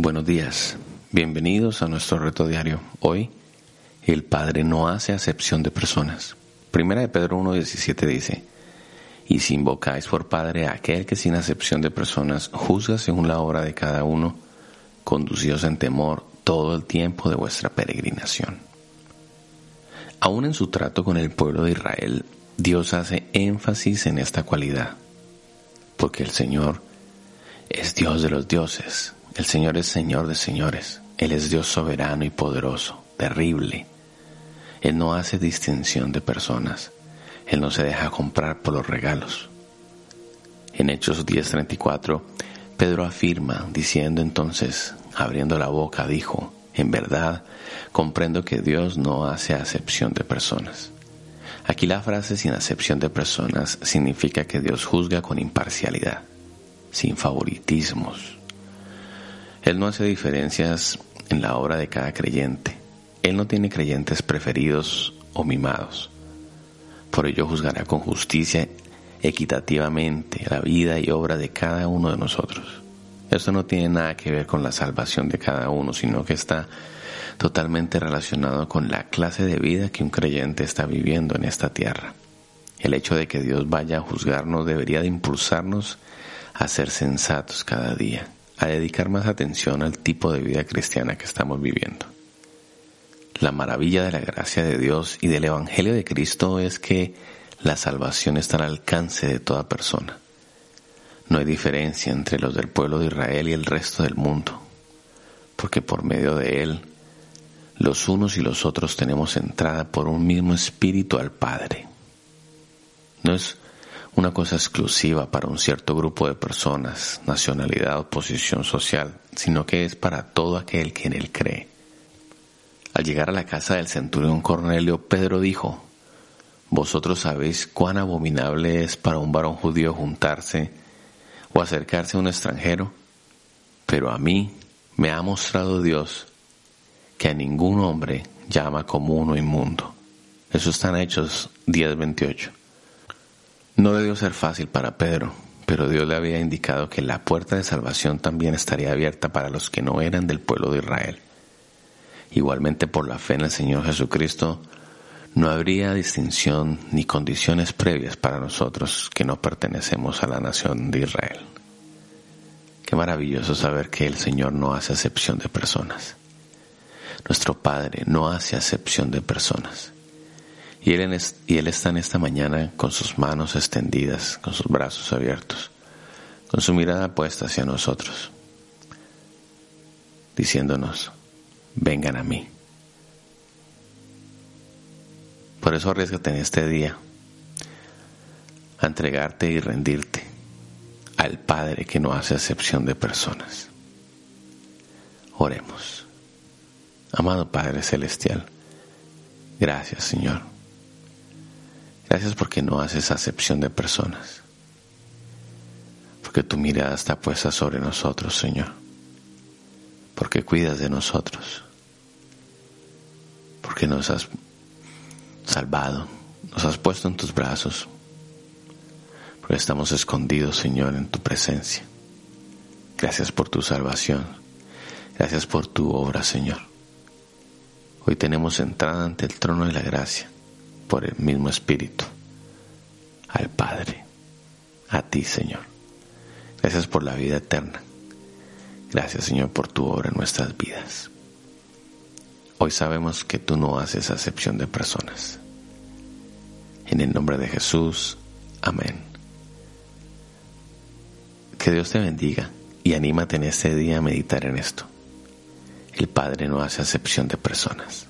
Buenos días, bienvenidos a nuestro reto diario. Hoy, el Padre no hace acepción de personas. Primera de Pedro 1.17 dice, Y si invocáis por Padre a aquel que sin acepción de personas juzga según la obra de cada uno, conducidos en temor todo el tiempo de vuestra peregrinación. Aún en su trato con el pueblo de Israel, Dios hace énfasis en esta cualidad, porque el Señor es Dios de los dioses, el Señor es Señor de señores. Él es Dios soberano y poderoso, terrible. Él no hace distinción de personas. Él no se deja comprar por los regalos. En Hechos 10:34, Pedro afirma, diciendo entonces, abriendo la boca, dijo, en verdad, comprendo que Dios no hace acepción de personas. Aquí la frase sin acepción de personas significa que Dios juzga con imparcialidad, sin favoritismos, él no hace diferencias en la obra de cada creyente. Él no tiene creyentes preferidos o mimados. Por ello juzgará con justicia equitativamente la vida y obra de cada uno de nosotros. Esto no tiene nada que ver con la salvación de cada uno, sino que está totalmente relacionado con la clase de vida que un creyente está viviendo en esta tierra. El hecho de que Dios vaya a juzgarnos debería de impulsarnos a ser sensatos cada día, a dedicar más atención al tipo de vida cristiana que estamos viviendo. La maravilla de la gracia de Dios y del Evangelio de Cristo es que la salvación está al alcance de toda persona. No hay diferencia entre los del pueblo de Israel y el resto del mundo, porque por medio de Él, los unos y los otros tenemos entrada por un mismo espíritu al Padre. No es una cosa exclusiva para un cierto grupo de personas, nacionalidad o posición social, sino que es para todo aquel que en él cree. Al llegar a la casa del centurión Cornelio, Pedro dijo, Vosotros sabéis cuán abominable es para un varón judío juntarse o acercarse a un extranjero, pero a mí me ha mostrado Dios que a ningún hombre llama como uno inmundo. Eso está en Hechos 10:28. No debió ser fácil para Pedro, pero Dios le había indicado que la puerta de salvación también estaría abierta para los que no eran del pueblo de Israel. Igualmente por la fe en el Señor Jesucristo, no habría distinción ni condiciones previas para nosotros que no pertenecemos a la nación de Israel. Qué maravilloso saber que el Señor no hace acepción de personas. Nuestro Padre no hace acepción de personas. Y él, está en esta mañana con sus manos extendidas, con sus brazos abiertos, con su mirada puesta hacia nosotros, diciéndonos, vengan a mí. Por eso arriesgate en este día a entregarte y rendirte al Padre que no hace excepción de personas. Oremos. Amado Padre Celestial, gracias Señor Gracias porque no haces acepción de personas. Porque tu mirada está puesta sobre nosotros, Señor. Porque cuidas de nosotros. Porque nos has salvado. Nos has puesto en tus brazos. Porque estamos escondidos, Señor, en tu presencia. Gracias por tu salvación. Gracias por tu obra, Señor. Hoy tenemos entrada ante el trono de la gracia por el mismo Espíritu, al Padre, a ti, Señor. Gracias por la vida eterna. Gracias, Señor, por tu obra en nuestras vidas. Hoy sabemos que tú no haces acepción de personas. En el nombre de Jesús, amén. Que Dios te bendiga y anímate en este día a meditar en esto. El Padre no hace acepción de personas.